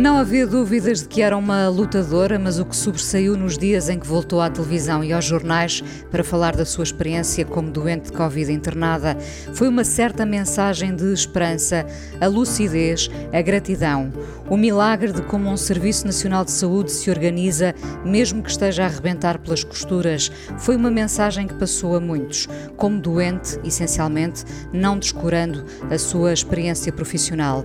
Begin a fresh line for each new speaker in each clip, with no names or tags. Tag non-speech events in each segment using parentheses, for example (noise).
Não havia dúvidas de que era uma lutadora, mas o que sobressaiu nos dias em que voltou à televisão e aos jornais para falar da sua experiência como doente de Covid internada foi uma certa mensagem de esperança, a lucidez, a gratidão, o milagre de como um Serviço Nacional de Saúde se organiza, mesmo que esteja a arrebentar pelas costuras. Foi uma mensagem que passou a muitos, como doente, essencialmente, não descurando a sua experiência profissional.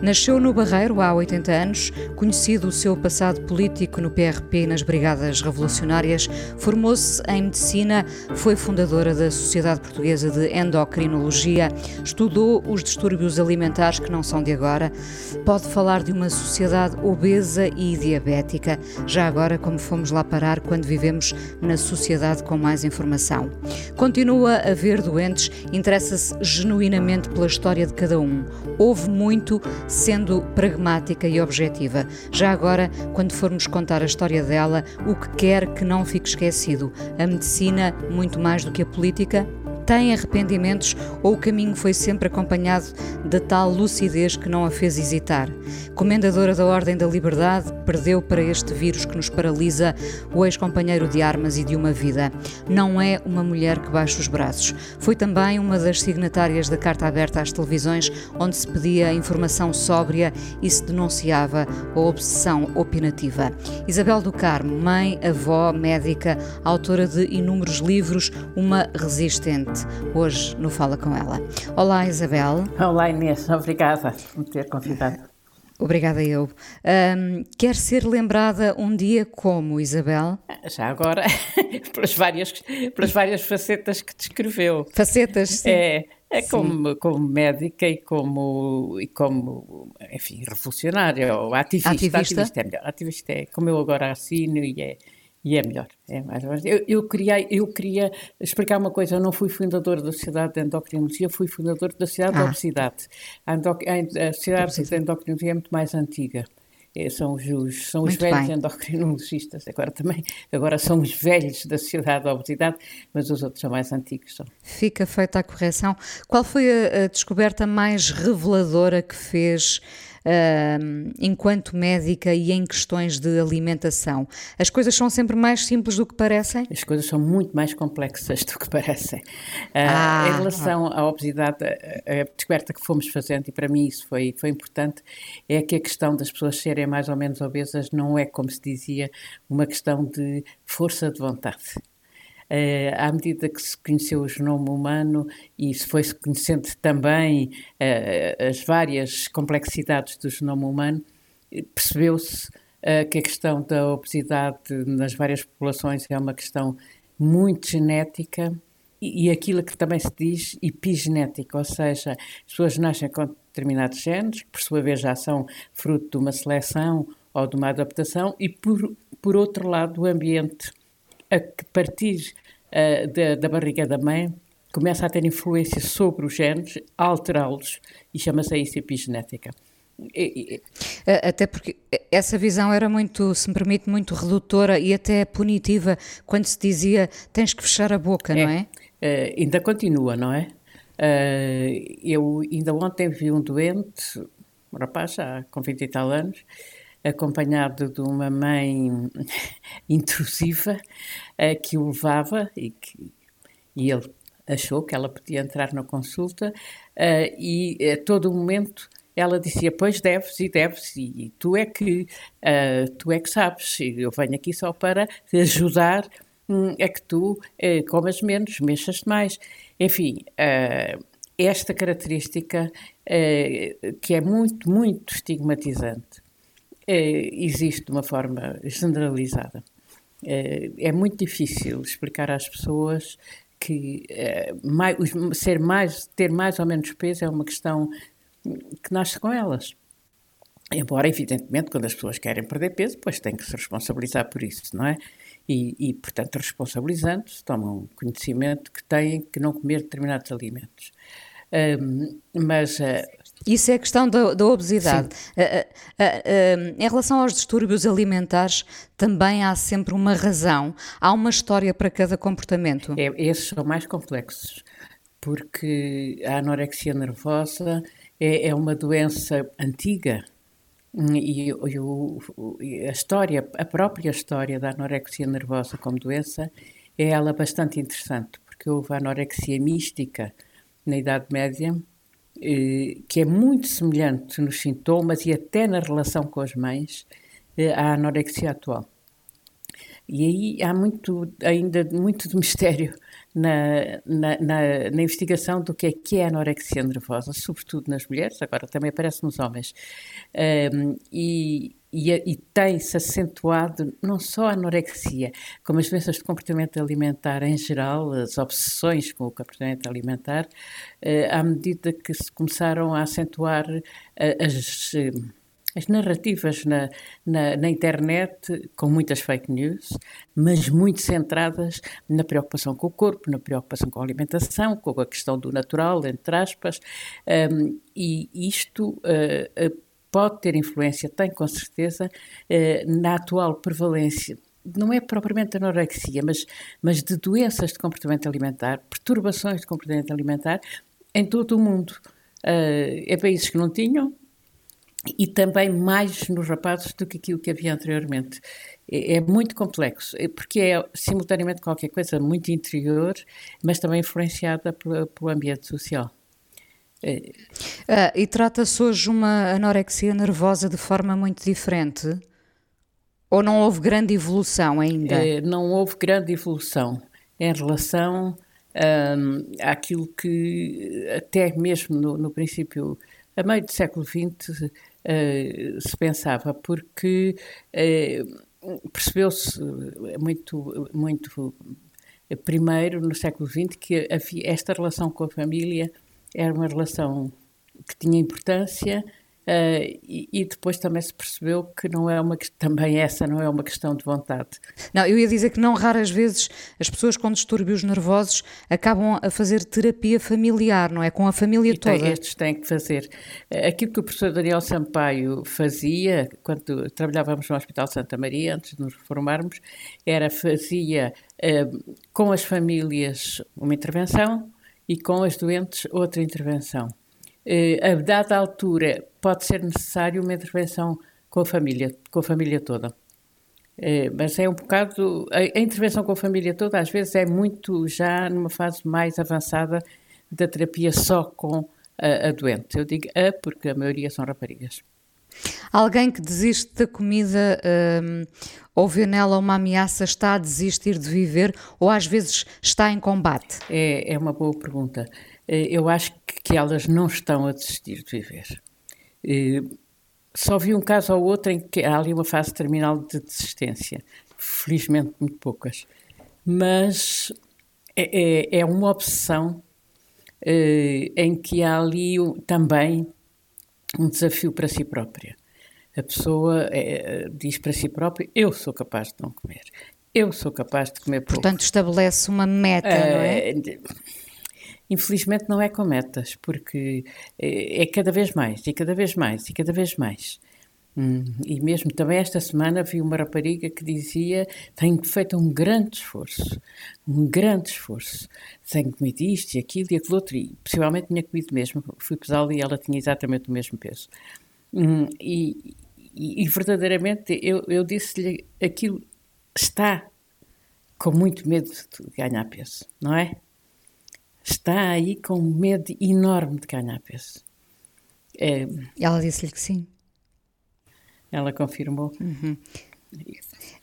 Nasceu no Barreiro há 80 anos, conhecido o seu passado político no PRP e nas Brigadas Revolucionárias, formou-se em medicina, foi fundadora da Sociedade Portuguesa de Endocrinologia, estudou os distúrbios alimentares que não são de agora, pode falar de uma sociedade obesa e diabética, já agora como fomos lá parar quando vivemos na sociedade com mais informação. Continua a ver doentes, interessa-se genuinamente pela história de cada um. Houve muito sendo pragmática e objetiva. Já agora, quando formos contar a história dela, o que quer que não fique esquecido: a medicina, muito mais do que a política, tem arrependimentos ou o caminho foi sempre acompanhado de tal lucidez que não a fez hesitar? Comendadora da Ordem da Liberdade, perdeu para este vírus que nos paralisa o ex-companheiro de armas e de uma vida. Não é uma mulher que baixa os braços. Foi também uma das signatárias da Carta Aberta às televisões, onde se pedia informação sóbria e se denunciava a obsessão opinativa. Isabel do Carmo, mãe, avó, médica, autora de inúmeros livros, uma resistente hoje no Fala Com Ela. Olá, Isabel.
Olá, Inês. Obrigada por me ter convidado.
Obrigada eu. Um, quer ser lembrada um dia como, Isabel?
Já agora, (laughs) pelas várias, pelas várias facetas que descreveu.
Facetas, sim.
É, é como, como médica e como, e como, enfim, revolucionária, ou ativista.
Ativista?
Ativista é melhor. Ativista é como eu agora assino e é e é melhor. É mais eu, eu, queria, eu queria explicar uma coisa. Eu não fui fundador da Sociedade de Endocrinologia, fui fundador da Sociedade ah. de Obesidade. A, endoc, a, a Sociedade de Endocrinologia é muito mais antiga. É, são os, são os velhos bem. endocrinologistas, agora também, agora são os velhos da Sociedade da Obesidade, mas os outros são mais antigos. São.
Fica feita a correção. Qual foi a, a descoberta mais reveladora que fez uh, enquanto médica e em questões de alimentação? As coisas são sempre mais simples do que parecem?
As coisas são muito mais complexas do que parecem. Uh, ah, em relação à obesidade, a, a, descoberta que fomos fazendo, e para mim isso foi, foi importante, é que a questão das pessoas serem mais ou menos obesas não é, como se dizia, uma questão de força de vontade. Uh, à medida que se conheceu o genoma humano e se foi-se conhecendo também uh, as várias complexidades do genoma humano, percebeu-se uh, que a questão da obesidade nas várias populações é uma questão muito genética e, e aquilo que também se diz epigenética, ou seja, as pessoas nascem com determinados genes, que por sua vez já são fruto de uma seleção ou de uma adaptação, e por, por outro lado, o ambiente a que partir uh, da, da barriga da mãe começa a ter influência sobre os genes, a alterá-los, e chama-se isso epigenética.
Até porque essa visão era muito, se me permite, muito redutora e até punitiva quando se dizia tens que fechar a boca, é, não é?
Uh, ainda continua, não é? Uh, eu ainda ontem vi um doente, um rapaz já com 20 e tal anos, acompanhado de uma mãe (laughs) intrusiva uh, que o levava e, que, e ele achou que ela podia entrar na consulta uh, e a todo momento ela dizia, pois deves e deves e tu é que, uh, tu é que sabes, eu venho aqui só para te ajudar um, a que tu uh, comas menos, mexas mais. Enfim, uh, esta característica que é muito, muito estigmatizante existe de uma forma generalizada. é muito difícil explicar às pessoas que mais, ser mais, ter mais ou menos peso é uma questão que nasce com elas. Embora, evidentemente, quando as pessoas querem perder peso, pois têm que se responsabilizar por isso, não é? E, e portanto, responsabilizando-se, tomam conhecimento que têm que não comer determinados alimentos. Um, mas.
Isso é a questão da, da obesidade. Uh, uh, em relação aos distúrbios alimentares, também há sempre uma razão. Há uma história para cada comportamento.
É, esses são mais complexos, porque a anorexia nervosa é, é uma doença antiga e, e, a história, a própria história da anorexia nervosa como doença é ela bastante interessante, porque houve a anorexia mística na Idade Média, que é muito semelhante nos sintomas e até na relação com as mães eh, à anorexia atual. E aí há muito, ainda muito de mistério na, na, na, na, investigação do que é que é a anorexia nervosa, sobretudo nas mulheres, agora também aparece nos homens. Um, e, e, e tem-se acentuado não só a anorexia, como as doenças de comportamento alimentar em geral, as obsessões com o comportamento alimentar, uh, à medida que se começaram a acentuar uh, as. Uh, as narrativas na, na, na, internet com muitas fake news, mas muito centradas na preocupação com o corpo, na preocupação com a alimentação, com a questão do natural, entre aspas, um, e isto pode ter influência, tem com certeza, uh, na atual prevalência não é propriamente anorexia, mas, mas de doenças de comportamento alimentar, perturbações de comportamento alimentar em todo o mundo. Uh, é países que não tinham, e também mais nos rapazes do que aquilo que havia anteriormente. É, é muito complexo, é, porque é simultaneamente qualquer coisa muito interior, mas também influenciada pelo ambiente social.
É. Ah, e trata-se hoje uma anorexia nervosa de forma muito diferente? Ou não houve grande evolução ainda?
É, não houve grande evolução em relação um, àquilo que, até mesmo no, no princípio, a meio do século XX, uh, se pensava, porque uh, percebeu-se muito, muito primeiro, no século XX, que havia esta relação com a família era uma relação que tinha importância Uh, e, e, depois também se percebeu que não é uma também essa não é uma questão de vontade.
Não, eu ia dizer que não raras vezes as pessoas com distúrbios nervosos acabam a fazer terapia familiar, não é? Com a família
e
toda.
Tem, estes têm que fazer. Aquilo que o professor Daniel Sampaio fazia quando trabalhávamos no Hospital Santa Maria, antes de nos reformarmos, era fazia uh, com as famílias uma intervenção e com as doentes outra intervenção eh, a dada altura pode ser necessário uma intervenção com a família, com a família toda. Eh, mas é um bocado. A, intervenção com a família toda, às vezes, é muito já numa fase mais avançada da terapia só com a, a doente. Eu digo a porque a maioria são raparigas.
Alguém que desiste da comida um, ou vê nela uma ameaça está a desistir de viver ou às vezes está em combate?
É, é uma boa pergunta. Eh, eu acho que elas não estão a desistir de viver. Eh, só vi um caso ou outro em que há ali uma fase terminal de desistência. Felizmente, muito poucas. Mas é, é, é uma obsessão eh, em que há ali também um desafio para si própria. A pessoa é, diz para si própria: Eu sou capaz de não comer. Eu sou capaz de comer pouco.
Portanto, estabelece uma meta, não é?
Infelizmente não é com metas, porque é, é cada vez mais, e cada vez mais, e cada vez mais. Hum, e mesmo também esta semana vi uma rapariga que dizia: Tenho feito um grande esforço, um grande esforço. Tenho comido isto e aquilo e aquilo outro, e possivelmente tinha comido mesmo. Fui pesá-la e ela tinha exatamente o mesmo peso. Hum, e, e, e, verdadeiramente eu, eu disse-lhe: aquilo está com muito medo de ganhar peso, não é? está aí com medo enorme de ganhar peso.
É, ela disse-lhe que sim.
Ela confirmou.
Uhum.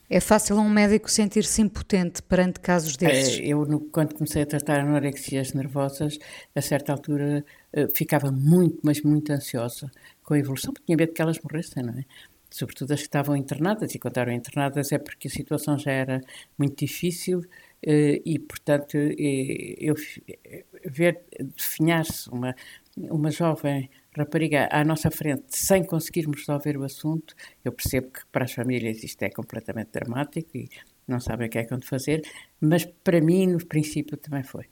É fácil um médico sentir-se impotente perante casos desses?
É, eu, no, quando comecei a tratar anorexias nervosas, a certa altura uh, ficava muito, mas muito ansiosa com a evolução, porque tinha medo que elas morressem, não é? Sobretudo as que estavam internadas, e quando eram internadas é porque a situação já era muito difícil eh, e, portanto, eh, eu ver definhar-se uma, uma jovem rapariga à nossa frente sem conseguirmos resolver o assunto, eu percebo que para as famílias isto é completamente dramático e não sabem o que é que vão de fazer, mas para mim, no princípio, também foi.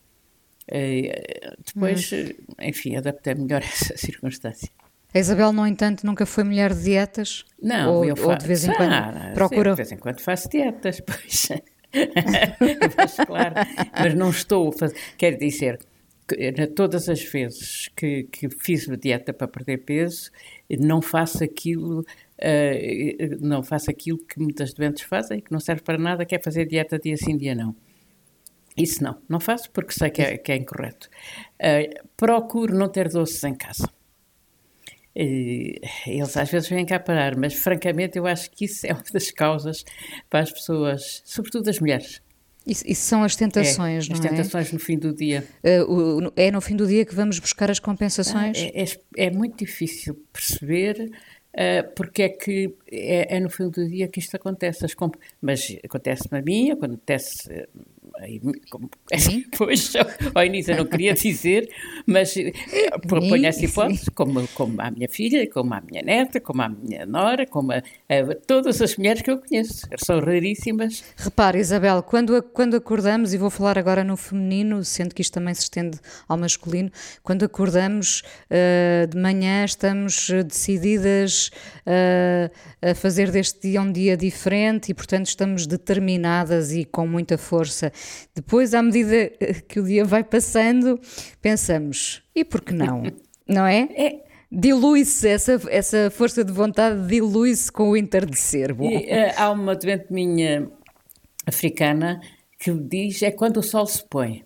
Uh, depois, hum. enfim, adaptei melhor (laughs) essa circunstância.
A Isabel, no entanto, nunca foi mulher de dietas?
Não,
ou,
eu faço,
ou de vez em quando ah, procura...
De vez em quando faço dietas, (laughs) pois. (laughs) mas, claro, mas não estou a fazer. Quer dizer, todas as vezes que, que fiz uma dieta para perder peso, não faço aquilo. Uh, não faço aquilo que muitas doentes fazem, que não serve para nada, que é fazer dieta dia sim, dia não. Isso não, não faço porque sei que é, que é incorreto. Uh, procuro não ter doces em casa. Uh, eles às vezes vêm cá parar, mas francamente eu acho que isso é uma das causas para as pessoas, sobretudo as mulheres.
Isso, isso são as tentações,
é,
não
as
é?
As tentações no fim do dia.
Uh, o, é no fim do dia que vamos buscar as compensações?
Ah, é, é, é, muito difícil perceber uh, porque é que é, é, no fim do dia que isto acontece. As comp... Mas acontece-me a mim, acontece Sim? (laughs) Pois, ao início eu não queria dizer, mas eh, ponho essa hipótese, como, como a minha filha, como a minha neta, como a minha nora, como a, a, todas as mulheres que eu conheço, são raríssimas.
Repare, Isabel, quando, quando acordamos, e vou falar agora no feminino, sendo que isto também se estende ao masculino, quando acordamos uh, de manhã, estamos decididas uh, a fazer deste dia um dia diferente e, portanto, estamos determinadas e com muita força. Depois, à medida que o dia vai passando, pensamos, e por que não? (laughs) não é? é dilui-se, essa, essa força de vontade dilui-se com o entardecer. Bom.
E, uh, há uma doente minha africana que diz é quando o sol se põe.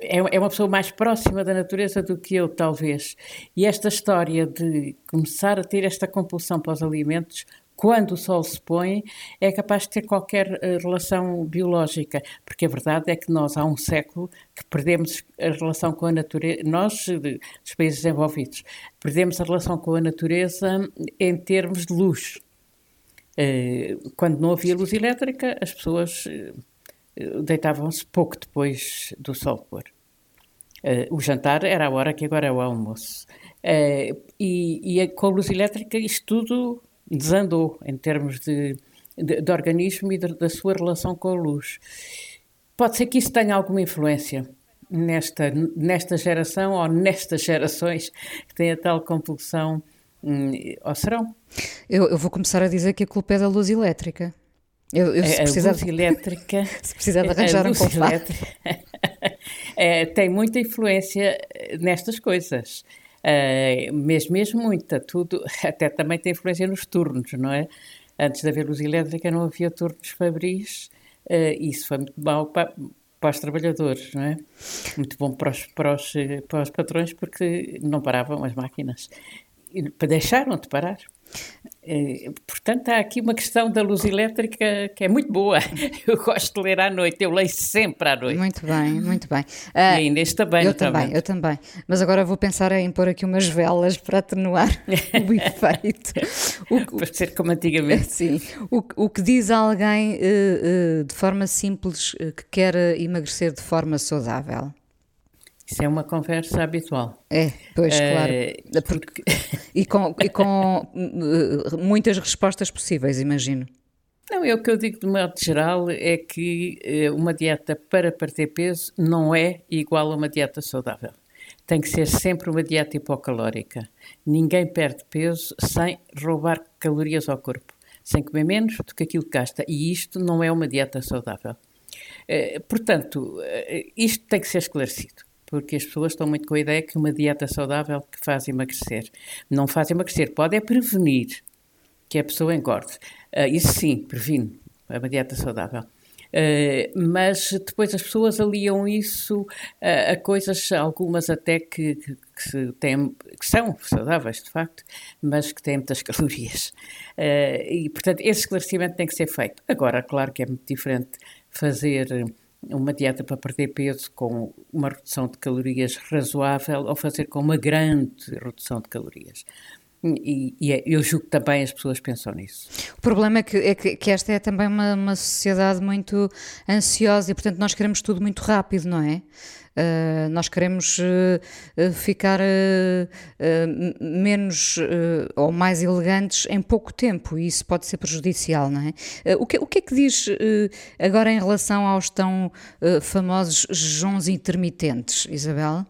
É, é uma pessoa mais próxima da natureza do que eu, talvez. E esta história de começar a ter esta compulsão para os alimentos quando o sol se põe, é capaz de ter qualquer uh, relação biológica, porque a verdade é que nós, há um século, que perdemos a relação com a natureza, nós, de, dos países desenvolvidos, perdemos a relação com a natureza em termos de luz. Uh, quando não havia luz elétrica, as pessoas deitavam-se pouco depois do sol pôr. o jantar era a hora que agora é o almoço. e, e com a luz elétrica isto tudo desandou em termos de, de, de organismo e de, da sua relação com a luz. Pode ser que isso tenha alguma influência nesta, nesta geração ou nestas gerações que têm a tal compulsão, hum, ou serão?
Eu, eu, vou começar a dizer que a culpa é da luz elétrica.
Eu, eu, se a precisar, luz elétrica. (laughs)
se precisar de arranjar um
elétrica, (laughs) é, tem muita influência nestas coisas. Uh, mesmo, mesmo muita, tudo, (laughs) até também tem influência nos turnos, não é? Antes de haver luz elétrica não havia turnos fabris, uh, isso foi muito mau para, para os trabalhadores, não é? Muito bom para os, para os, para os patrões porque não paravam as máquinas. Deixaram de parar. Eh, portanto, há aqui uma questão da luz elétrica que é muito boa. (laughs) Eu gosto de ler à noite, eu leio sempre à noite.
Muito bem, muito bem.
Uh, e ainda este também.
Eu também, eu também. Mas agora vou pensar em pôr aqui umas velas para atenuar (laughs) o efeito.
O, para ser como antigamente. (laughs)
Sim. O, o que diz alguém uh, uh, de forma simples que quer emagrecer de forma saudável?
Isso é uma conversa habitual.
É, pois, claro. Porque... (laughs) E com, e com uh, muitas respostas possíveis, imagino.
Não, é o que eu digo de modo geral é que uh, uma dieta para perder peso não é igual a uma dieta saudável. Tem que ser sempre uma dieta hipocalórica. Ninguém perde peso sem roubar calorias ao corpo, sem comer menos do que aquilo que gasta. E isto não é uma dieta saudável. Portanto, isto tem que ser esclarecido porque as pessoas estão muito com a ideia que uma dieta saudável que faz emagrecer. Não faz emagrecer, pode é prevenir que a pessoa engorde. Uh, isso sim, previne, é uma dieta saudável. Uh, mas depois as pessoas aliam isso uh, a coisas, algumas até que, que, que, que, são saudáveis, de facto, mas que têm muitas (laughs) calorias. Uh, e, portanto, esse esclarecimento tem que ser feito. Agora, claro que é muito diferente fazer uma dieta para perder peso com uma redução de calorias razoável ou fazer com uma grande redução de calorias. E, e é, eu julgo que também as pessoas pensam nisso.
O problema é que, é que, que esta é também uma, uma sociedade muito ansiosa e, portanto, nós queremos tudo muito rápido, não é? Uh, nós queremos uh, ficar uh, menos ou mais elegantes em pouco tempo e isso pode ser prejudicial, não é? o, que, o que é que diz agora em relação aos tão famosos jejuns intermitentes, Isabel?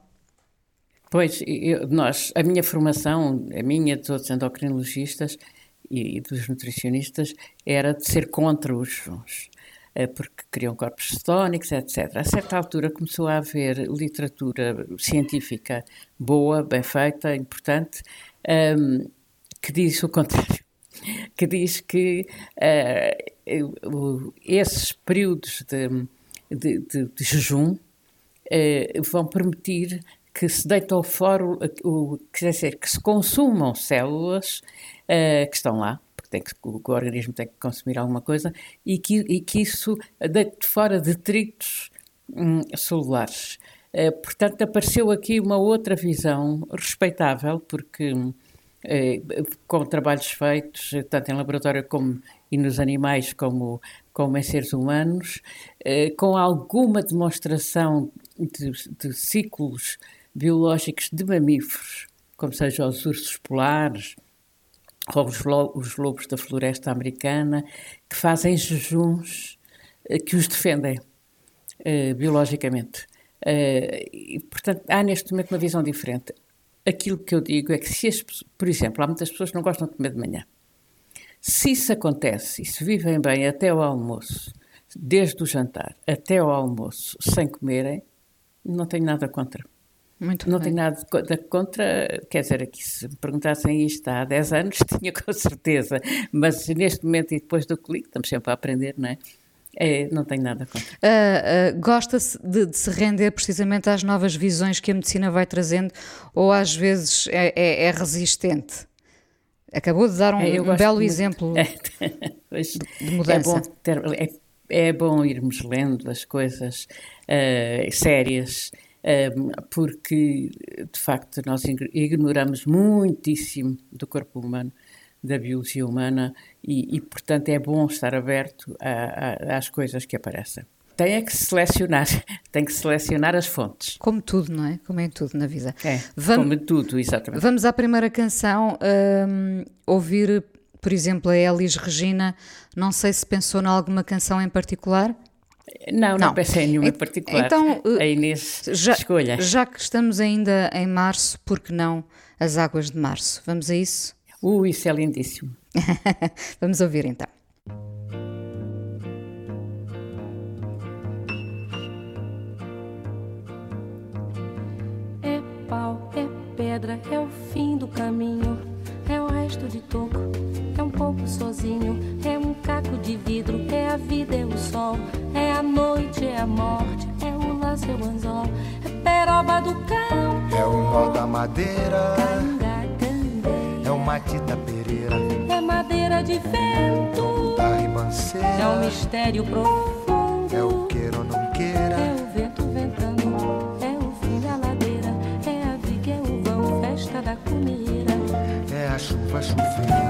Pois, eu, nós, a minha formação, a minha de outros endocrinologistas e, e dos nutricionistas, era de ser contra os jejuns. Eh, porque criam corpos cetónicos, etc. A certa altura começou a haver literatura científica boa, bem feita, importante, um, ehm, que diz o contrário. (laughs) Que diz que uh, esses períodos de, de, de, de jejum uh, vão permitir que se deite ao fora, o, quer dizer, que se consumam células uh, que estão lá, tem que, o, o organismo tem que consumir alguma coisa, e que, e que isso deite fora detritos hum, celulares. Uh, portanto, apareceu aqui uma outra visão respeitável, porque uh, com trabalhos feitos, tanto em laboratório como e nos animais como, como em seres humanos, com alguma demonstração de, de ciclos biológicos de mamíferos, como sejam os ursos polares, os, os lobos da floresta americana, que fazem jejuns eh, que os defendem uh, biologicamente. Uh, e, portanto, há neste momento uma visão diferente. Aquilo que eu digo é que, se as, por exemplo, há muitas pessoas que não gostam de comer de manhã. Se isso acontece e se vivem bem até ao almoço, desde o jantar até ao almoço, sem comerem, não tenho nada contra.
Muito
não
bem.
tenho nada contra, quer dizer, aqui se me perguntassem isto há 10 anos, (laughs) tinha com certeza, mas neste momento e depois do clique, estamos sempre a aprender, não é? É, não tenho nada contra.
Uh, uh, Gosta-se de, de, se render precisamente às novas visões que a medicina vai trazendo ou às vezes é, é, é resistente? Acabou de dar um, é, um belo exemplo (laughs) de mudança.
É bom, ter, é, é bom irmos lendo as coisas uh, sérias porque de facto nós ignoramos muitíssimo do corpo humano, da biologia humana e, e portanto é bom estar aberto a, a, às coisas que aparecem. Tem é que selecionar, (laughs) tem que selecionar as fontes.
Como tudo, não é? Como em tudo na vida.
É, vamos, como tudo, exatamente.
Vamos à primeira canção, um, ouvir, por exemplo, a Elis Regina. Não sei se pensou em alguma canção em particular.
Não, não, não pensei em nenhuma em particular. Então, a Inês já, escolha.
Já que estamos ainda em março, por que não as águas de março? Vamos a isso?
Uh, isso é lindíssimo. (laughs)
Vamos ouvir então.
É pau, é pedra, é o fim do caminho, é o resto de toco, é um pouco sozinho, é um caco de vidro, é a vida, é o sol é a noite, é a morte, é o laço, é o anzol, é peroba do cão.
É o nó da madeira. É o matita pereira.
É madeira de vento.
Da ribanceira. É
o mistério profundo.
É o queira ou não queira.
É o vento ventando. É o fim da ladeira. É a viga, é o vão, festa da comida.
É a chuva chovendo,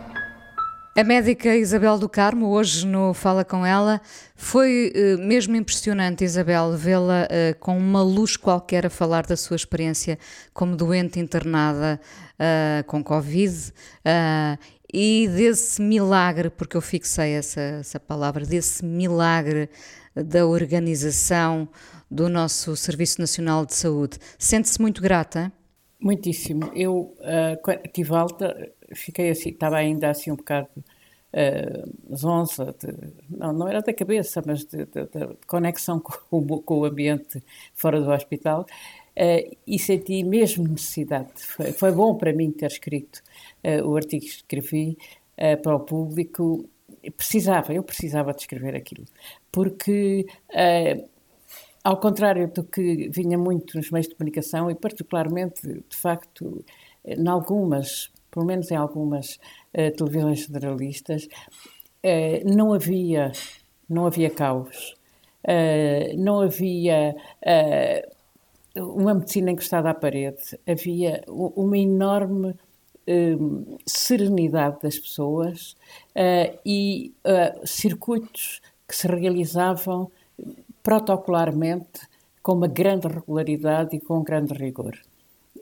A médica Isabel do Carmo, hoje no Fala Com Ela, foi uh, mesmo impressionante, Isabel, vê-la uh, com uma luz qualquer a falar da sua experiência como doente internada uh, com Covid e desse milagre, porque eu fixei essa, essa palavra, desse milagre da organização do nosso Serviço Nacional de Saúde. Sente-se muito grata?
Muitíssimo. Eu uh, tive alta, fiquei assim, estava ainda assim um bocado uh, zonza, de, não, não era da cabeça, mas de, de, de conexão com o, com o, ambiente fora do hospital. Uh, e senti mesmo necessidade. Foi, foi, bom para mim ter escrito uh, o artigo que escrevi uh, para o público. Precisava, eu precisava de escrever aquilo, porque ao contrário do que vinha muito nos meios de comunicação e particularmente, de facto, em algumas, pelo menos em algumas uh, televisões federalistas, uh, não havia, não havia caos, uh, não havia uma medicina encostada à parede, havia uma enorme serenidade das pessoas e circuitos que se realizavam protocolarmente, com uma grande regularidade e com um grande rigor.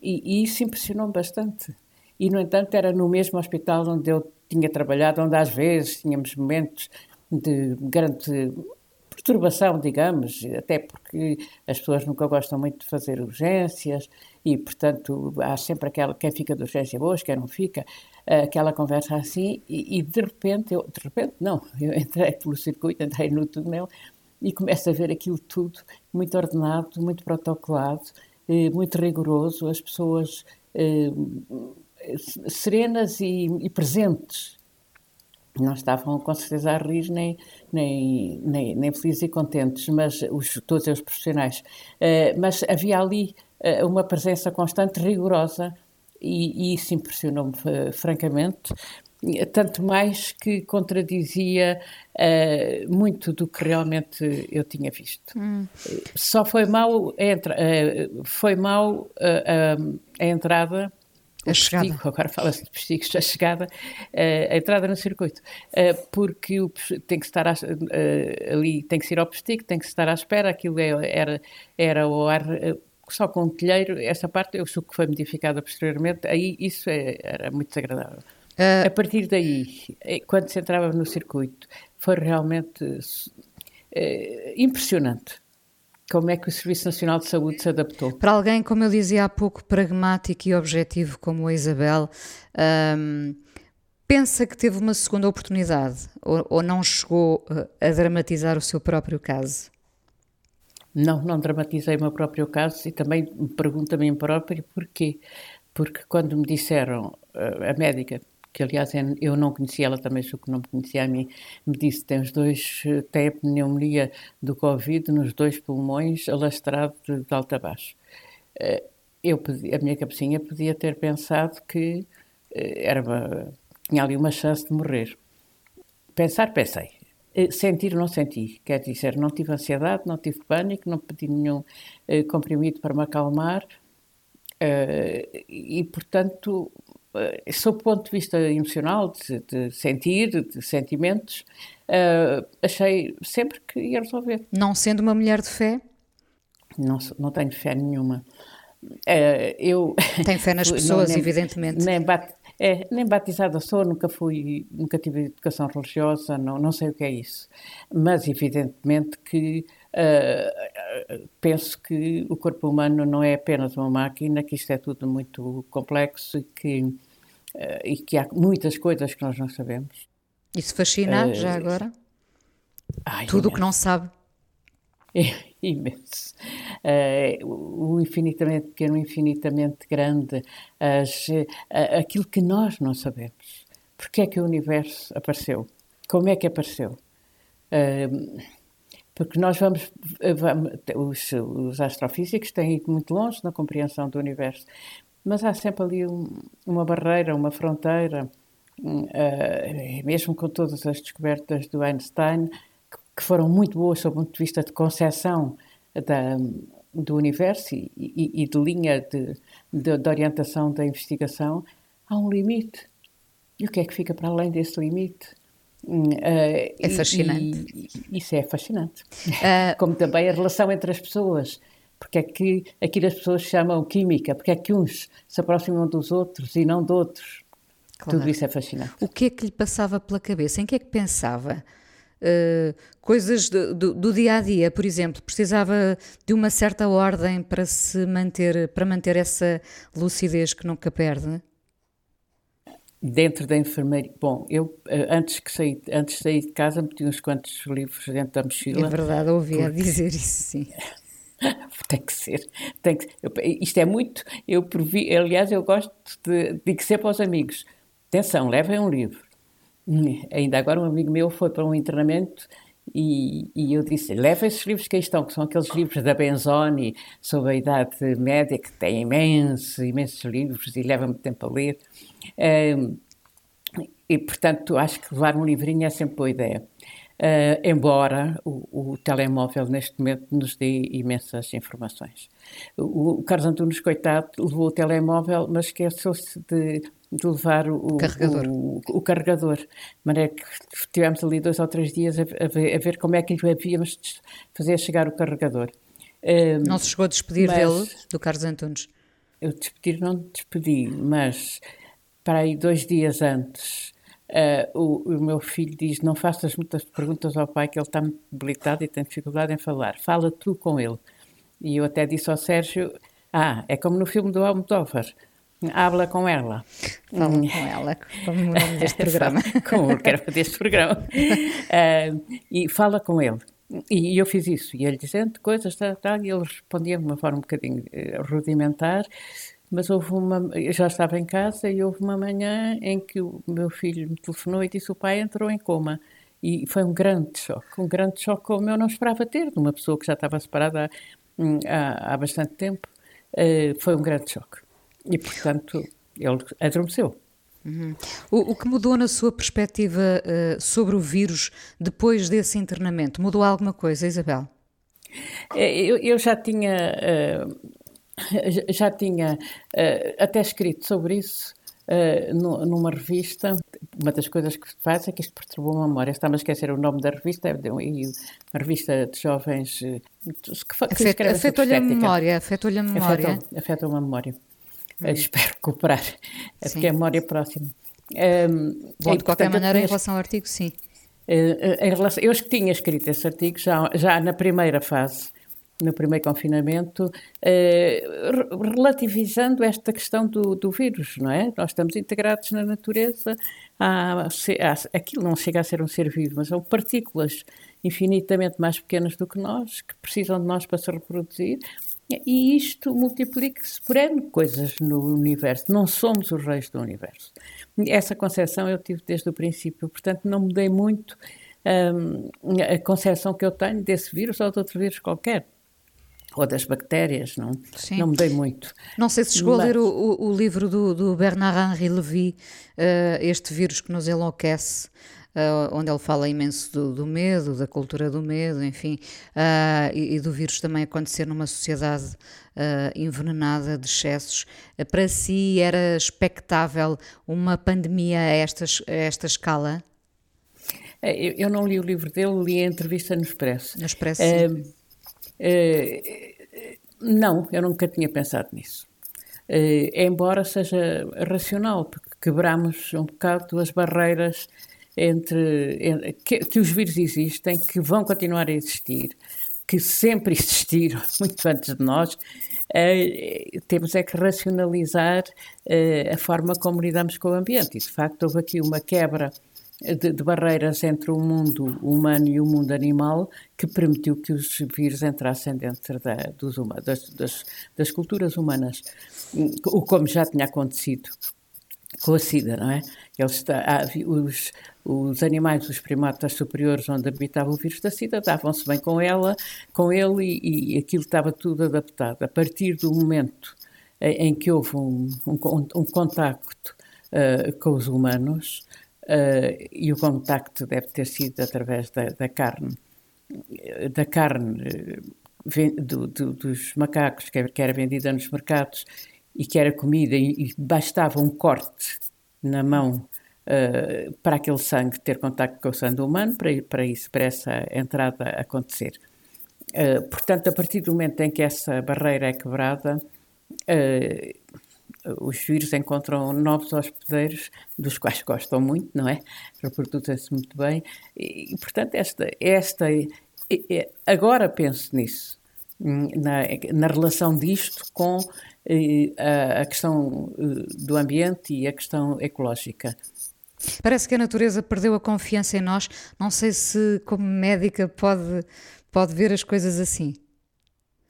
E, e isso impressionou-me bastante. E, no entanto, era no mesmo hospital onde eu tinha trabalhado, onde às vezes tínhamos momentos de grande perturbação, digamos, até porque as pessoas nunca gostam muito de fazer urgências e, portanto, há sempre aquela, quem fica de urgência boa, quem não fica, aquela conversa assim, e, e, de repente, eu, de repente, não, (laughs) eu entrei pelo circuito, entrei no túnel e começa a ver aquilo tudo muito ordenado, muito protocolado, eh, muito rigoroso, as pessoas eh, serenas e, e, presentes. Não estavam com certeza a rir, nem, nem, nem, nem felizes e contentes, mas os, todos os profissionais. Eh, mas havia ali uma presença constante, rigorosa, e, e isso impressionou-me francamente, tanto mais que contradizia uh, muito do que realmente eu tinha visto. Hum. Só foi mal entra, uh, foi mal uh, a entrada
a chegada. (laughs)
agora fala-se de vestigos, a chegada, a entrada no circuito, porque o, tem que estar ali, tem que ser ao postigo, tem que estar à espera, aquilo é, era, era o ar só com um telheiro, essa parte eu sou que foi modificada posteriormente, aí isso é, era muito desagradável. Uh... A partir daí, eh, quando se entrava no circuito, foi realmente uh, impressionante como é que o Serviço Nacional de Saúde se adaptou.
Para alguém, como eu dizia há pouco, pragmático e objetivo como a Isabel, um, pensa que teve uma segunda oportunidade ou, ou não chegou a dramatizar o seu próprio caso?
Não, não dramatizei o meu próprio caso e também me pergunto a mim próprio porquê. Porque quando me disseram, a médica que aliás eu não conhecia, ela também sou que não me conhecia a mim, me disse tem os dois, tem a pneumonia do Covid nos dois pulmões, alastrado de, de alto a baixo. Eh, eu, a minha cabecinha podia ter pensado que eh, era uma, tinha ali uma chance de morrer. Pensar, pensei. Eh, sentir, não senti. Quer dizer, não tive ansiedade, não tive pânico, não pedi nenhum comprimido para me acalmar. e, portanto, sob o ponto de vista emocional, de, de sentir, de sentimentos, uh, achei sempre que ia resolver.
Não sendo uma mulher de fé?
Não, não tenho fé nenhuma. Uh, eu (laughs)
Tem fé nas pessoas, não, nem, evidentemente.
Nem, bat, é, nem batizada sou, nunca fui, nunca tive educação religiosa, não, não sei o que é isso. Mas evidentemente que uh, penso que o corpo humano não é apenas uma máquina, que isto é tudo muito complexo e que, uh, e que há muitas coisas que nós não sabemos.
Isso fascina, uh, já agora? Ai, tudo o que não sabe.
É (laughs) imenso. O infinitamente pequeno, o infinitamente grande, as, aquilo que nós não sabemos. Porquê é que o universo apareceu? Como é que apareceu? Porque nós vamos, vamos os, os, astrofísicos têm ido muito longe na compreensão do universo, mas há sempre ali um, uma barreira, uma fronteira, uh, mesmo com todas as descobertas do Einstein, que, que foram muito boas sob o ponto de vista de concepção da, do universo e, e, e de linha de, de, de orientação da investigação, há um limite. e o que é que fica para além desse limite?
Uh, é fascinante.
E, e, isso é fascinante. Uh, Como também a relação entre as pessoas. Porque é que aquilo as pessoas chamam química? Porque é que uns se aproximam dos outros e não de outros? Claro. Tudo isso é fascinante.
O que é que lhe passava pela cabeça? Em que é que pensava? Uh, coisas do, do, do, dia a dia, por exemplo, precisava de uma certa ordem para se manter, para manter essa lucidez que nunca perde?
Dentro da enfermaria, bom, eu eh, antes, que saí, antes de sair de casa meti uns quantos livros dentro da mochila.
É verdade, ouvi porque... a dizer isso, sim. (laughs)
tem que ser, tem que Isto é muito, eu previ, aliás, eu gosto de, digo sempre aos amigos, atenção, levem um livro. (laughs) Ainda agora um amigo meu foi para um internamento e, e, eu disse, leva esses livros que aí estão, que são aqueles livros da Benzoni sobre a idade média, que tem imensos, imensos livros e leva muito tempo a ler e, portanto, acho que levar um livrinho é sempre boa ideia. Uh, embora o, o, telemóvel neste momento nos dê imensas informações. O, o Carlos Antunes, coitado, levou o telemóvel, mas esqueceu-se de, de, levar o
carregador.
O, o, carregador. De maneira que tivemos ali dois ou três dias a, a, ver, a ver, como é que lhe havíamos de fazer chegar o carregador.
Uh, não se chegou a despedir mas, dele, do Carlos Antunes?
Eu despedir não despedi, mas para aí dois dias antes, uh, o, o, meu filho diz: Não faças muitas perguntas ao pai, que ele está muito debilitado e tem dificuldade em falar. Fala tu com ele. E eu até disse ao Sérgio: Ah, é como no filme do Almodóvar. Habla com ela.
Fala com ela, como o nome deste (laughs) programa.
com o que era deste programa. Uh, (laughs) e fala com ele. E eu fiz isso. E ele dizendo coisas, tal, tal, e ele respondia de uma forma um bocadinho uh, rudimentar. Mas houve uma. Eu já estava em casa e houve uma manhã em que o meu filho me telefonou e disse: o pai entrou em coma. E foi um grande choque, um grande choque como eu não esperava ter, de uma pessoa que já estava separada há, hum, há, há bastante tempo. Uh, foi um grande choque. E, portanto, ele adormeceu.
Uhum. O, o, que mudou na sua perspectiva uh, sobre o vírus depois desse internamento? Mudou alguma coisa, Isabel?
Eh, eu, eu já tinha. Uh, já tinha uh, até escrito sobre isso no, numa revista. Uma das coisas que faz é que isto perturbou a memória. Estava a esquecer o nome da revista, é e uma revista de jovens
que, que Afetou-lhe a memória. Afetou-lhe a memória.
Afetou, a memória. Hum. espero recuperar, é porque é a memória próxima. Um,
Bom, de qualquer maneira, em relação ao artigo, sim.
em relação, eu tinha escrito esse artigo já, já na primeira fase no primeiro confinamento, eh, relativizando esta questão do, do, vírus, não é? Nós estamos integrados na natureza, há, há, aquilo não chega a ser um ser vivo, mas são partículas infinitamente mais pequenas do que nós, que precisam de nós para se reproduzir, e isto multiplica-se por N coisas no universo. Não somos os reis do universo. Essa concepção eu tive desde o princípio, portanto não mudei muito hum, a concepção que eu tenho desse vírus ou de outro vírus qualquer ou das bactérias, não, Sim. não mudei muito.
Não sei se chegou Mas... a ler o, o, livro do, do, Bernard-Henri Lévy, uh, Este Vírus que nos enlouquece, uh, onde ele fala imenso do, do, medo, da cultura do medo, enfim, uh, e, e, do vírus também acontecer numa sociedade envenenada de excessos. para si era expectável uma pandemia a, estas, a esta escala?
Eu, eu, não li o livro dele, li a entrevista no Expresso.
No Expresso,
Uh, não, eu nunca tinha pensado nisso. Uh, embora seja racional, porque quebramos um bocado as barreiras entre, que, que, os vírus existem, que vão continuar a existir, que sempre existiram, (laughs) muito antes de nós. Uh, temos é que racionalizar uh, a forma como lidamos com o ambiente. E, de facto, houve aqui uma quebra de, de, barreiras entre o mundo humano e o mundo animal que permitiu que os vírus entrassem dentro da, dos, das, das, das, culturas humanas, o como já tinha acontecido com a SIDA, não é? Eles está, os, os animais, os primatas superiores onde habitava o vírus da SIDA, davam-se bem com ela, com ele e, e, aquilo estava tudo adaptado. A partir do momento em que houve um, um, um contacto uh, com os humanos, uh, e o contacto deve ter sido através da, da carne, da carne uh, do, do, dos macacos que, era vendida nos mercados e que era comida e, e bastava um corte na mão uh, para aquele sangue ter contacto com o sangue humano, para, para isso, para essa entrada acontecer. Uh, portanto, a partir do momento em que essa barreira é quebrada, uh, os vírus encontram novos hospedeiros, dos quais gostam muito, não é? Reproduzem-se muito bem. E, portanto, esta, esta, agora penso nisso, hum, na, na relação disto com a, a questão do ambiente e a questão ecológica.
Parece que a natureza perdeu a confiança em nós. Não sei se, como médica, pode, pode ver as coisas assim.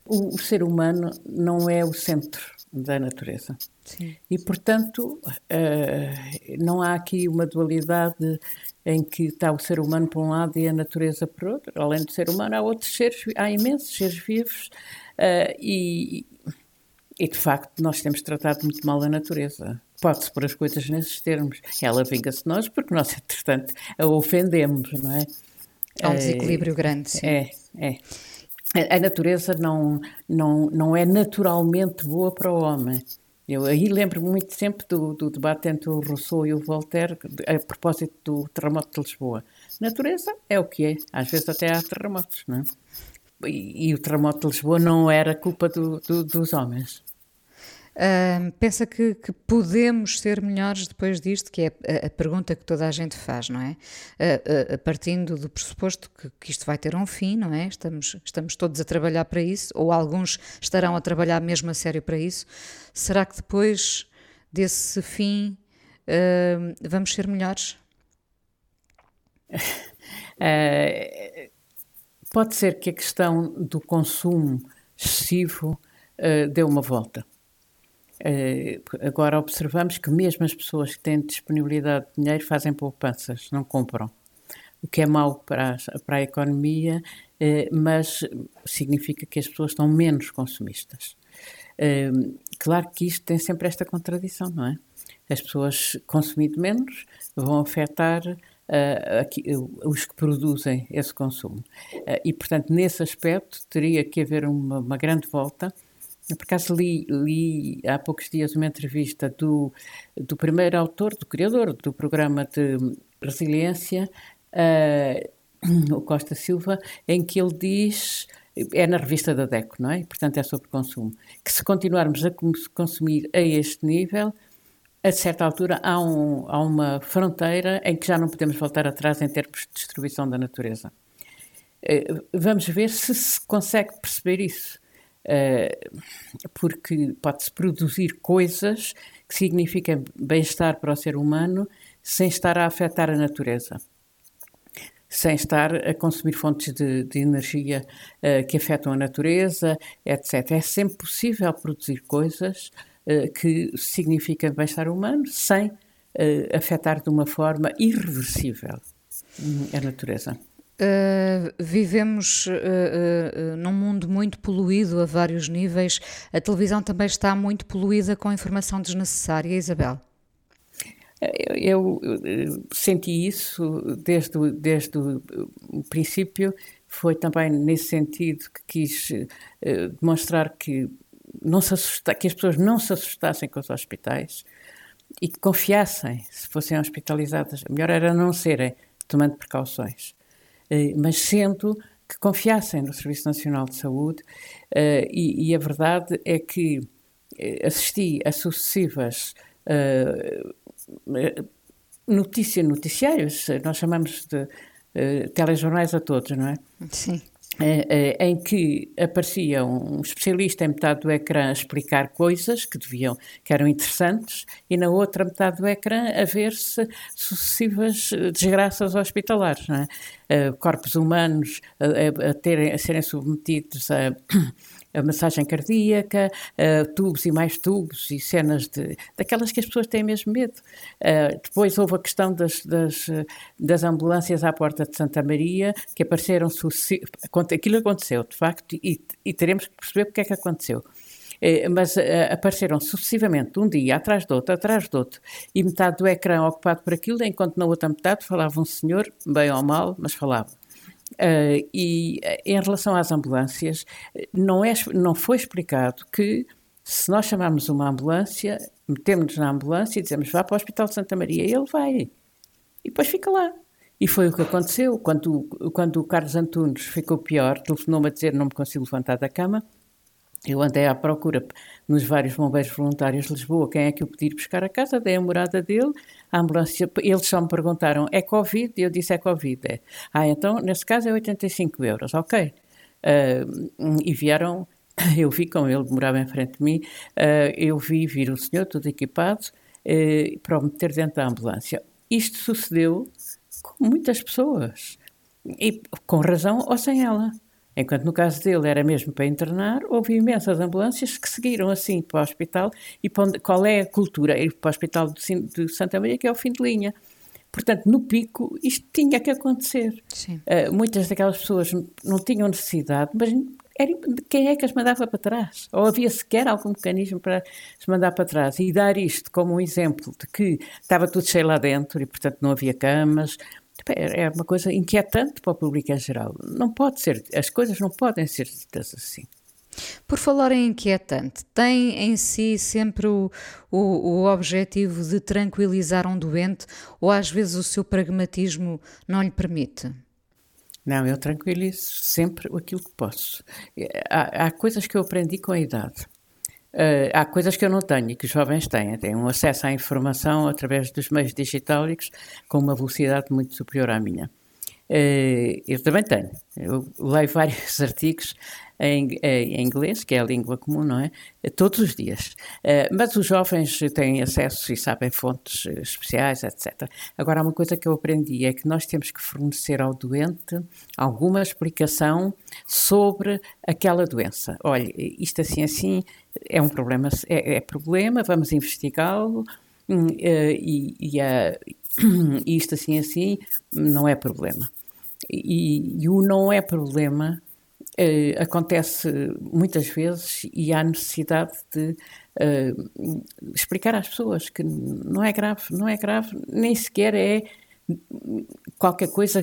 O, o ser humano não é o centro da natureza. Sim. E, portanto, uh, não há aqui uma dualidade em que está o ser humano por um lado e a natureza por outro. Além do ser humano, há outros seres, há imensos seres vivos uh, e, e, de facto, nós temos tratado muito mal a natureza. Pode-se pôr as coisas nesses termos. Ela vinga-se de nós porque nós, entretanto, a ofendemos, não é?
Há um desequilíbrio grande, sim.
É, é. A natureza não, não, não é naturalmente boa para o homem. Eu aí lembro-me muito sempre do, do, debate entre o Rousseau e o Voltaire a propósito do terremoto de Lisboa. Natureza é o que é. Às vezes até há terremotos, não é? E, e o terremoto de Lisboa não era culpa do, do, dos homens.
Pensa que, que, podemos ser melhores depois disto, que é a, a pergunta que toda a gente faz, não é? Uh, uh, partindo do pressuposto que, que, isto vai ter um fim, não é? Estamos, estamos todos a trabalhar para isso, ou alguns estarão a trabalhar mesmo a sério para isso. Será que depois desse fim vamos ser melhores? (laughs)
Eh, pode ser que a questão do consumo excessivo eh, dê uma volta. Uh, agora observamos que mesmo as pessoas que têm disponibilidade de dinheiro fazem poupanças, não compram. O que é mau para a, para a economia, uh, mas significa que as pessoas estão menos consumistas. Uh, claro que isto tem sempre esta contradição, não é? As pessoas consumindo menos vão afetar aqui, os que produzem esse consumo. e, portanto, nesse aspecto, teria que haver uma, uma grande volta por acaso, li, li, há poucos dias uma entrevista do, do primeiro autor, do criador do programa de resiliência, uh, o Costa Silva, em que ele diz, é na revista da DECO, não é? Portanto, é sobre consumo, que se continuarmos a consumir a este nível, a certa altura há, um, há uma fronteira em que já não podemos voltar atrás em termos de destruição da natureza. Uh, vamos ver se se consegue perceber isso. Eh, porque pode-se produzir coisas que significam bem-estar para o ser humano sem estar a afetar a natureza sem estar a consumir fontes de, de energia uh, que afetam a natureza, etc. É sempre possível produzir coisas uh, que significam bem-estar humano sem uh, afetar de uma forma irreversível a natureza.
Uh, vivemos uh, uh, num mundo muito poluído a vários níveis. A televisão também está muito poluída com informação desnecessária, Isabel.
Eu, eu senti isso desde, o, desde o princípio. Foi também nesse sentido que quis demonstrar que, não se assusta, que as pessoas não se assustassem com os hospitais e que confiassem se fossem hospitalizadas. Melhor era não serem, tomando precauções. Eh, mas sendo que confiassem no Serviço Nacional de Saúde, eh, e, e, a verdade é que eh, assisti a sucessivas notícias, noticiários, nós chamamos de telejornais a todos, não é?
Sim.
Eh, eh, em que aparecia um especialista em metade do ecrã a explicar coisas que deviam, que eram interessantes, e na outra metade do ecrã a ver-se sucessivas eh, desgraças hospitalares, é? corpos humanos a, a, terem, a serem submetidos a a massagem cardíaca, uh, tubos e mais tubos e cenas de, daquelas que as pessoas têm mesmo medo. Uh, depois houve a questão das, das, das, ambulâncias à porta de Santa Maria, que apareceram, aquilo aconteceu, de facto, e, e teremos que perceber porque é que aconteceu eh, mas uh, apareceram sucessivamente, um dia atrás do outro, atrás do outro, e metade do ecrã ocupado por aquilo, enquanto na outra metade falava um senhor, bem ou mal, mas falava. Uh, e em relação às ambulâncias, não, é, não foi explicado que Se nós chamarmos uma ambulância, metemos-nos na ambulância e dizemos vá para o Hospital de Santa Maria, ele vai. E depois fica lá. E foi o que aconteceu. Quando, quando o Carlos Antunes ficou pior, telefonou-me a dizer não me consigo levantar da cama. Eu andei à procura nos vários bombeiros voluntários de Lisboa quem é que eu pedi buscar a casa, dei a morada dele, a ambulância, eles só me perguntaram, é Covid? E eu disse, é Covid, é. Ah, então, nesse caso é 85 euros, ok. Uh, e vieram, (laughs) eu vi como ele morava em frente de mim, uh, eu vi vir o senhor, todo equipado, uh, para o meter dentro da ambulância. Isto sucedeu com muitas pessoas, e com razão ou sem ela. Enquanto no caso dele era mesmo para internar, houve imensas ambulâncias que seguiram assim para o hospital. E onde, qual é a cultura? Ir para o hospital de, de, Santa Maria, que é o fim de linha. Portanto, no pico, isto tinha que acontecer. Uh, muitas daquelas pessoas não tinham necessidade, mas era, quem é que as mandava para trás? Ou havia sequer algum mecanismo para as mandar para trás? E dar isto como um exemplo de que estava tudo cheio lá dentro e, portanto, não havia camas, é uma coisa inquietante para o público em geral. Não pode ser, as coisas não podem ser ditas assim.
Por falar em inquietante, tem em si sempre o, o, o, objetivo de tranquilizar um doente ou às vezes o seu pragmatismo não lhe permite?
Não, eu tranquilizo sempre aquilo que posso. Há, há coisas que eu aprendi com a idade. Uh, há coisas que eu não tenho e que os jovens têm. Têm um acesso à informação através dos meios digitais com uma velocidade muito superior à minha. Uh, eu também tenho. Eu leio (laughs) vários artigos em, em, inglês, que é a língua comum, não é? Todos os dias. Uh, mas os jovens têm acesso e sabem fontes especiais, etc. Agora, uma coisa que eu aprendi é que nós temos que fornecer ao doente alguma explicação sobre aquela doença. Olha, isto assim, assim, é um problema, é, é problema, vamos investigá-lo. Hum, eh, e, e, e, (coughs) isto assim assim não é problema. E, e o não é problema eh, acontece muitas vezes e há necessidade de uh, explicar às pessoas que não é grave, não é grave, nem sequer é qualquer coisa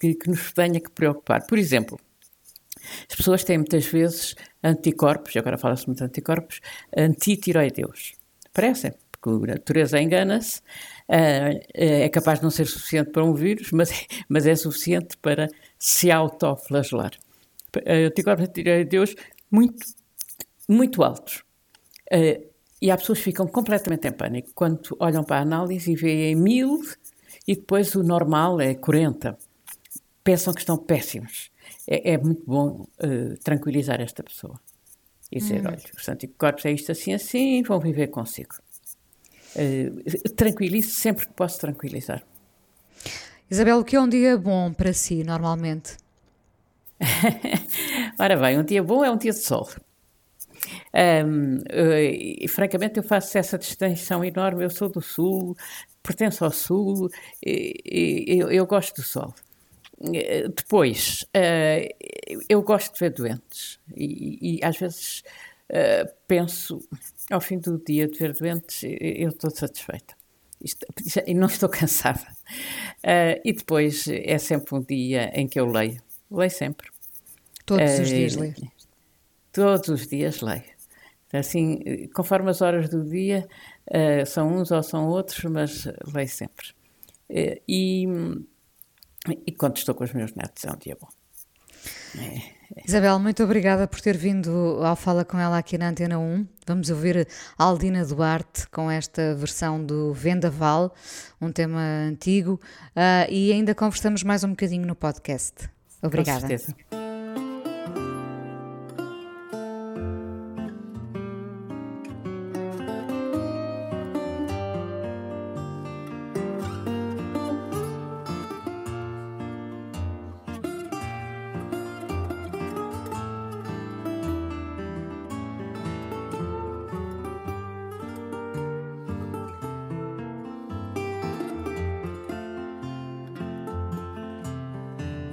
que, que nos tenha que preocupar. Por exemplo, as pessoas têm muitas vezes anticorpos, agora fala-se muito de anticorpos, anti-tiroideus. Parecem, porque a natureza engana-se, uh, é capaz de não ser suficiente para um vírus, mas, mas é suficiente para se autoflagelar. Uh, anticorpos anti-tiroideus muito, muito altos. Uh, e as pessoas ficam completamente em pânico quando olham para a análise e veem mil e depois o normal é 40. Pensam que estão péssimos é, é muito bom uh, tranquilizar esta pessoa e dizer: hum. olha, os anticorpos é isto assim, assim, vão viver consigo. Uh, tranquilize sempre que posso tranquilizar.
Isabel, o que é um dia bom para si, normalmente? (laughs)
Ora bem, um dia bom é um dia de sol. Um, uh, e, francamente, eu faço essa distinção enorme. Eu sou do Sul, pertenço ao Sul, e, e, eu, eu gosto do sol. Eh, depois, uh, eu gosto de ver doentes e, e às vezes uh, penso, ao fim do dia de ver doentes, eu estou satisfeita. e não estou (laughs) cansada. Uh, e depois é sempre um dia em que eu leio. Leio sempre.
Todos os dias leio?
Todos os dias leio. Assim, conforme as horas do dia, são uns ou são outros, mas leio sempre. e e quando estou com os meus netos é um dia bom.
É, é. Isabel, muito obrigada por ter vindo ao Fala com ela aqui na Antena 1. Vamos ouvir Aldina Duarte com esta versão do Vendaval, um tema antigo, uh, e ainda conversamos mais um bocadinho no podcast. Obrigada.
Com certeza.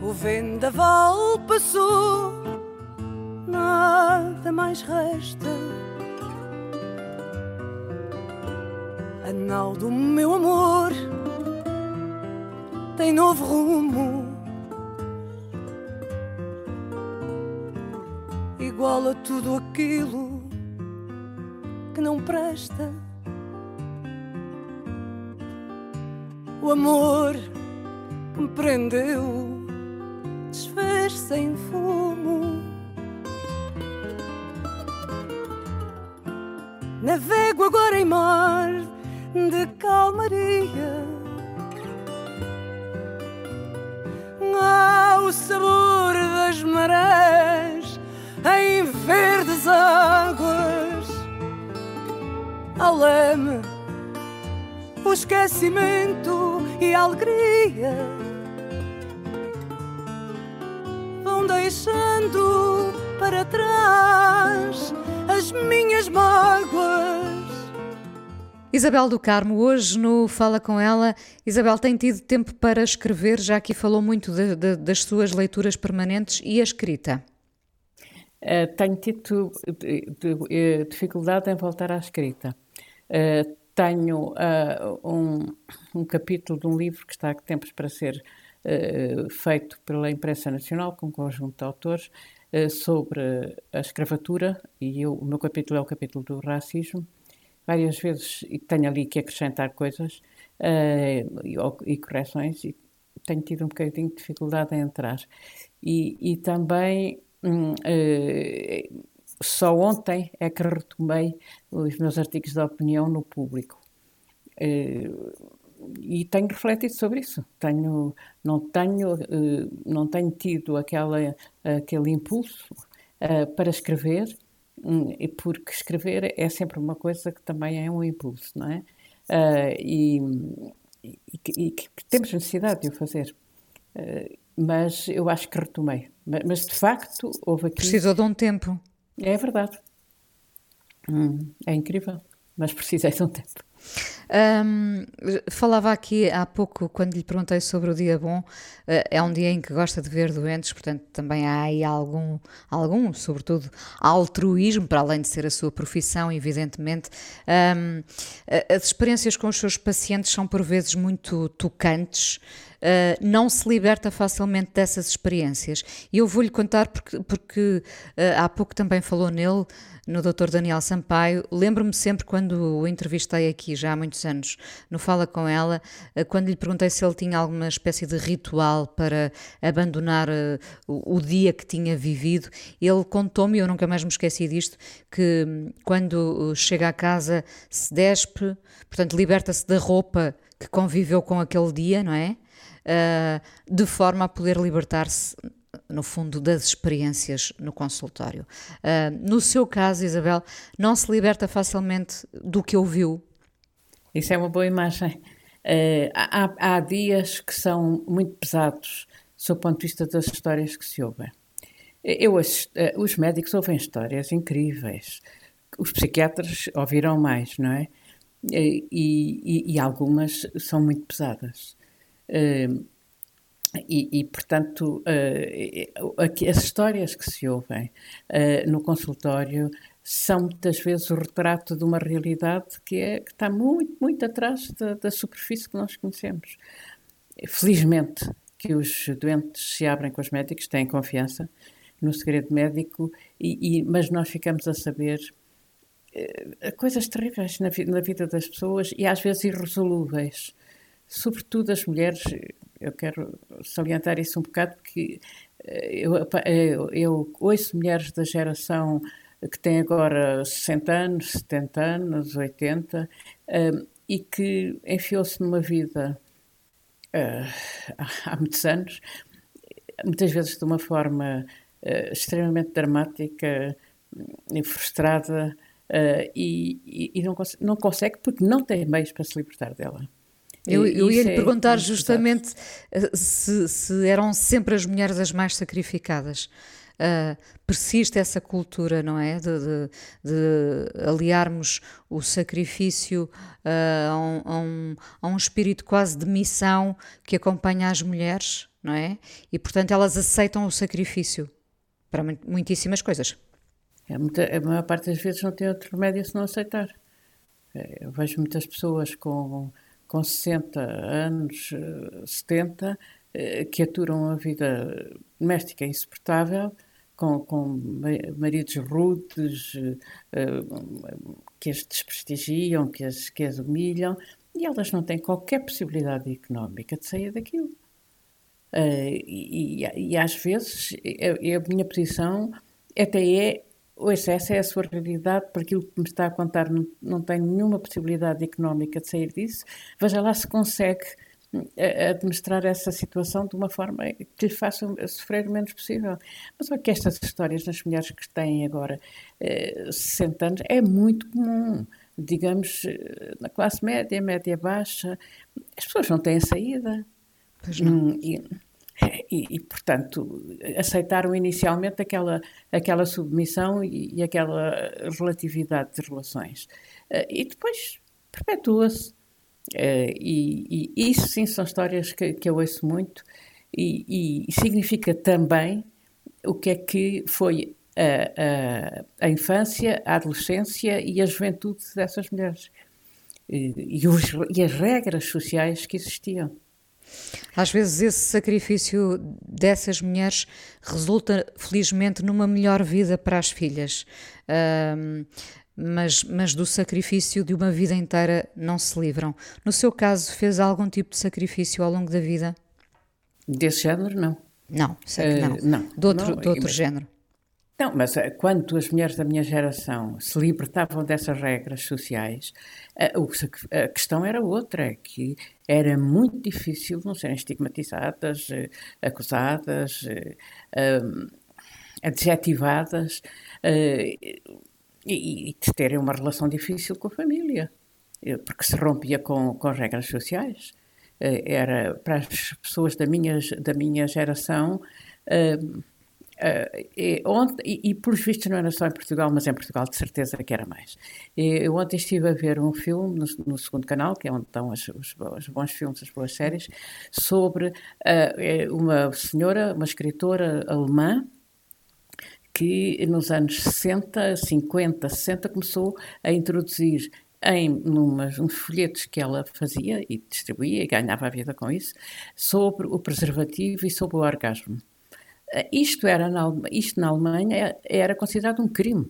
O vendaval passou, nada mais resta. A nau do meu amor tem novo rumo, igual a tudo aquilo que não presta. O amor que me prendeu desfez-se em fumo. Navego agora em mar de calmaria. Ao sabor das marés em verdes águas, ao leme, o esquecimento e a alegria deixando para trás as minhas mágoas.
Isabel do Carmo, hoje no Fala Com Ela, Isabel tem tido tempo para escrever, já aqui falou muito de, de, das suas leituras permanentes e a escrita.
Uh, tenho tido de, dificuldade em voltar à escrita. Uh, tenho uh, um, um, capítulo de um livro que está há tempos para ser feito pela Imprensa Nacional, com um conjunto de autores, sobre a escravatura, e eu, o meu capítulo é o capítulo do racismo várias vezes e tenho ali que acrescentar coisas uh, e, e, correções e tenho tido um bocadinho de dificuldade em entrar. E, e também uh, só ontem é que retomei os meus artigos de opinião no público. E tenho refletido sobre isso. Tenho, não, tenho, não tenho tido aquela, aquele impulso para escrever, Hum, porque escrever é sempre uma coisa que também é um impulso, não é? Uh, e, e, e, que temos necessidade de o fazer. Mas eu acho que retomei. Mas, mas, de facto houve aqui.
Precisou de um tempo.
É verdade. Hum, é incrível, mas precisei de um tempo.
Um, falava aqui há pouco, quando lhe perguntei sobre o dia bom, uh, é um dia em que gosta de ver doentes, portanto também há aí algum, algum sobretudo, altruísmo, para além de ser a sua profissão, evidentemente. Um, as experiências com os seus pacientes são por vezes muito tocantes. Uh, não se liberta facilmente dessas experiências. E eu vou-lhe contar porque, porque uh, há pouco também falou nele, no Dr. Daniel Sampaio. Lembro-me sempre quando o entrevistei aqui, já há muitos anos, no Fala Com Ela, uh, quando lhe perguntei se ele tinha alguma espécie de ritual para abandonar o, dia que tinha vivido. Ele contou-me, eu nunca mais me esqueci disto, que hum, quando chega a casa se despe, portanto liberta-se da roupa que conviveu com aquele dia, não é? Uh, de forma a poder libertar-se no fundo, das experiências no consultório. Uh, no seu caso, Isabel, não se liberta facilmente do que ouviu?
Isso é uma boa imagem. Uh, há, há, dias que são muito pesados, sob o ponto de vista das histórias que se ouvem. Eu, os médicos ouvem histórias incríveis. Os psiquiatras ouviram mais, não é? E, e, e algumas são muito pesadas. E, e, portanto, uh, as histórias que se ouvem uh, no consultório são muitas vezes o retrato de uma realidade que, é, que está muito, muito atrás da, da, superfície que nós conhecemos. Felizmente que os doentes se abrem com os médicos, têm confiança no segredo médico, e, e mas nós ficamos a saber uh, coisas terríveis na, na vida das pessoas e às vezes irresolúveis sobretudo as mulheres, eu quero salientar isso um bocado, porque eh, eu, eu, eu ouço mulheres da geração que tem agora 60 anos, 70 anos, 80, um, e que enfiou-se numa vida uh, há muitos anos, muitas vezes de uma forma uh, extremamente dramática e frustrada, e, e, não, não consegue porque não tem meios para se libertar dela.
Eu, eu ia lhe é perguntar justamente eh, se, se, eram sempre as mulheres as mais sacrificadas. Uh, persiste essa cultura, não é? De, de, de aliarmos o sacrifício uh, a, um, a, um, a, um, espírito quase de missão que acompanha as mulheres, não é? E portanto elas aceitam o sacrifício para muitíssimas coisas.
É, muita, a maior parte das vezes não tem outro remédio se não aceitar. Eu vejo muitas pessoas com com 60 anos, 70, eh, que aturam a vida doméstica insuportável, com, com maridos rudes, eh, que as desprestigiam, que as, que as humilham, e elas não têm qualquer possibilidade económica de sair daquilo. E, e, e, às vezes a, a, minha posição até é o excesso é a sua realidade, por aquilo que me está a contar, não, não tenho nenhuma possibilidade económica de sair disso. Veja lá se consegue administrar essa situação de uma forma que lhe faça sofrer o menos possível. Mas olha que estas histórias nas mulheres que têm agora eh, 60 anos é muito comum. Digamos, eh, na classe média, média baixa, as pessoas não têm saída.
Pois não. Hum,
e, e, e, portanto, aceitaram inicialmente aquela, aquela submissão e, e aquela relatividade de relações. Eh, e depois perpetua-se. Uh, e, e, isso sim são histórias que, que eu ouço muito e, significa também o que é que foi a, a, a infância, a adolescência e a juventude dessas mulheres e, os, e as regras sociais que existiam.
Às vezes esse sacrifício dessas mulheres resulta, felizmente, numa melhor vida para as filhas mas, mas do sacrifício de uma vida inteira não se livram. No seu caso, fez algum tipo de sacrifício ao longo da vida?
Desse género, não.
Não, sei que não. Uh, não de outro, não, de outro mas, género.
Não, mas eh, quando as mulheres da minha geração se libertavam dessas regras sociais, a, eh, a questão era outra, que era muito difícil não serem estigmatizadas, acusadas, adjetivadas e, de terem uma relação difícil com a família, eh, porque se rompia com, com regras sociais. Eh, era para as pessoas da minha, da minha geração. Uh, uh, e, ontem, e, e por vistos não era só em Portugal, mas em Portugal de certeza que era mais. Eu ontem estive a ver um filme no, no segundo canal, que é onde estão os, os, os, bons filmes, as boas séries, sobre uh, uma senhora, uma escritora alemã, que nos anos 60, 50, 60 começou a introduzir em numas, uns folhetos que ela fazia e distribuía e ganhava a vida com isso, sobre o preservativo e sobre o orgasmo. Eh, isto, era na, isto na Alemanha era considerado um crime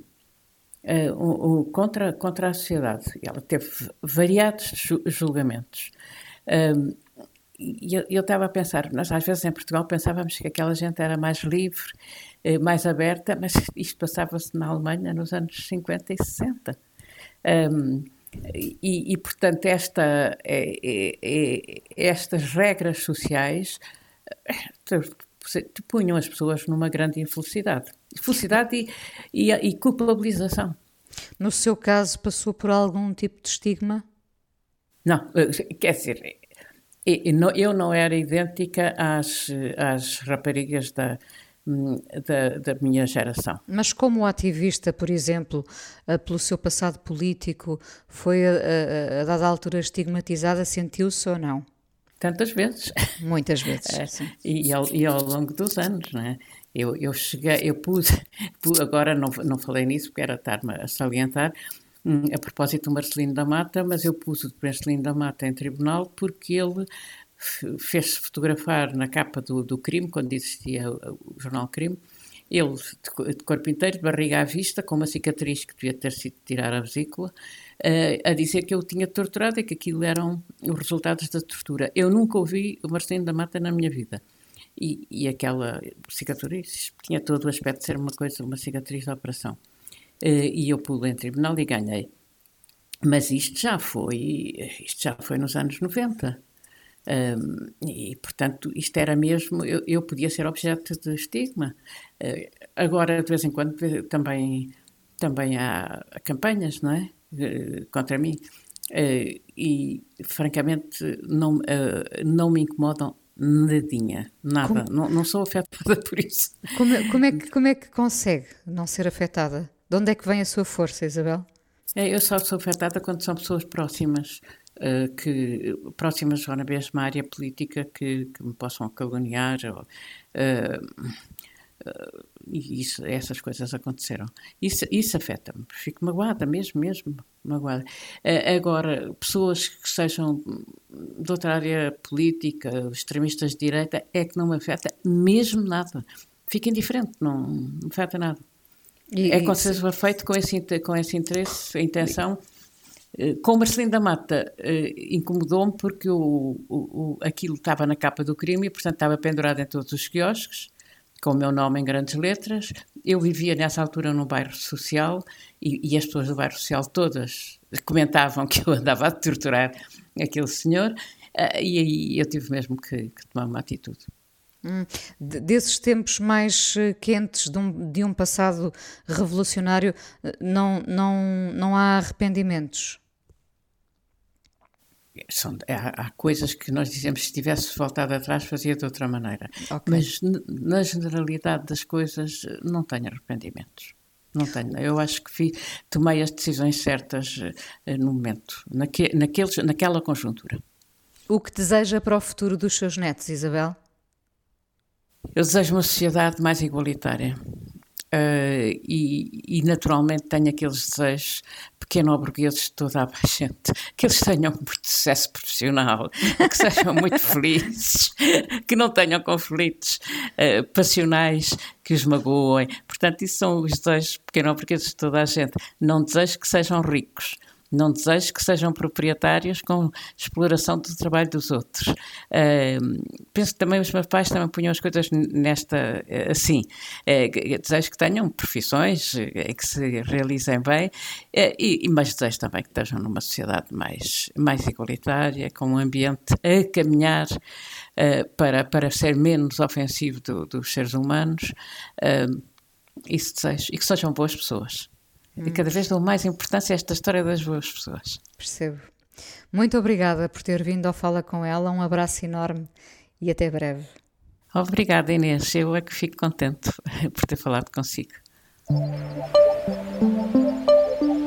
uh, um, um, contra, contra a sociedade. Ela teve variados julgamentos. Um, e eu, eu estava a pensar, nós às vezes em Portugal pensávamos que aquela gente era mais livre eh, mais aberta, mas (laughs) isto passava-se na Alemanha nos anos 50 e 60. Um, e, e, portanto, esta, é, é, é, estas regras sociais eh, punham as pessoas numa grande infelicidade. Infelicidade e, e, e culpabilização.
No seu caso, passou por algum tipo de estigma?
Não, eh, quer dizer, eu não era idêntica às, às raparigas da, Hum, da, da, minha geração.
Mas como ativista, por exemplo, eh, pelo seu passado político, foi a, a, a dada altura estigmatizada, sentiu-se ou não?
Tantas vezes.
Muitas vezes, (laughs) é,
e, ao, e, ao, longo dos anos, não é? Eu, eu cheguei, eu pude, (laughs) agora não, não falei nisso porque era estar-me a salientar, hum, a propósito do Marcelino da Mata, mas eu pus o Marcelino da Mata em tribunal porque ele fez-se fotografar na capa do, do crime, quando existia o, o jornal Crime, ele de, de, corpo inteiro, de barriga à vista, com uma cicatriz que devia ter sido tirar a vesícula, a dizer que eu tinha torturado e que aquilo eram os resultados da tortura. Eu nunca ouvi o Marcelino da Mata na minha vida. E, e aquela cicatriz tinha todo o aspecto de ser uma coisa, uma cicatriz de operação. Uh, e eu pulei em tribunal e ganhei. Mas isto já foi, isto já foi nos anos 90. Um, e, portanto, isto era mesmo, eu, eu, podia ser objeto de estigma. Uh, agora, de vez em quando, também, também há campanhas, não é? Uh, contra mim. Uh, e, francamente, não, não me incomodam nadinha, nada. Não, não sou afetada (laughs) por isso.
Como, é, como, é que, como é que consegue não ser afetada? De onde é que vem a sua força, Isabel?
É, eu só sou afetada quando são pessoas próximas. Uh, que próximas ou na mesma área política que, que me possam caluniar ou, uh, uh, e isso, essas coisas aconteceram. Isso, isso afeta-me, fico magoada mesmo, mesmo magoada. agora, pessoas que sejam de outra área política, extremistas de direita, é que não me afeta mesmo nada. Fico indiferente, não, não me afeta nada. E, é com certeza feito com esse, com esse interesse, a intenção. Eh, com Marcelino da Mata, eh, incomodou-me porque o, o, aquilo estava na capa do crime e, portanto, estava pendurado em todos os quiosques, com o meu nome em grandes letras. Eu vivia nessa altura num bairro social e, e as pessoas do bairro social todas comentavam que eu andava a torturar aquele senhor uh, e aí eu tive mesmo que, que tomar uma atitude.
Hum, desses tempos mais eh, quentes de um, de um passado revolucionário, eh, não, não, não há arrependimentos?
São, há, há, coisas que nós dizemos se tivesse voltado atrás fazia de outra maneira. Okay. Mas na generalidade das coisas não tenho arrependimentos. Não tenho. Eu acho que fiz, tomei as decisões certas uh, no momento, naque, naqueles, naquela conjuntura.
O que deseja para o futuro dos seus netos, Isabel?
Eu desejo uma sociedade mais igualitária. Uh, e, e, naturalmente tenho aqueles desejos pequeno-burgueses de toda a (laughs) gente, que eles tenham muito sucesso profissional, que sejam muito (laughs) felizes, que não tenham conflitos uh, passionais que os magoem. Portanto, isso são os desejos pequeno-burgueses de toda a gente. Não desejo que sejam ricos, não desejo que sejam proprietários com exploração do trabalho dos outros. Uh, penso que também os meus pais também punham as coisas nesta, assim. Uh, desejo que tenham profissões uh, que se realizem bem, e, mas desejo também que estejam numa sociedade mais, mais igualitária, com um ambiente a caminhar para, para ser menos ofensivo do, dos seres humanos. isso desejo. E que sejam boas pessoas. E cada vez dou mais importância a esta história das boas pessoas.
Percebo. Muito obrigada por ter vindo ao Fala com ela. Um abraço enorme e até breve.
Obrigada, Inês. Eu é que fico contente (laughs) por ter falado consigo.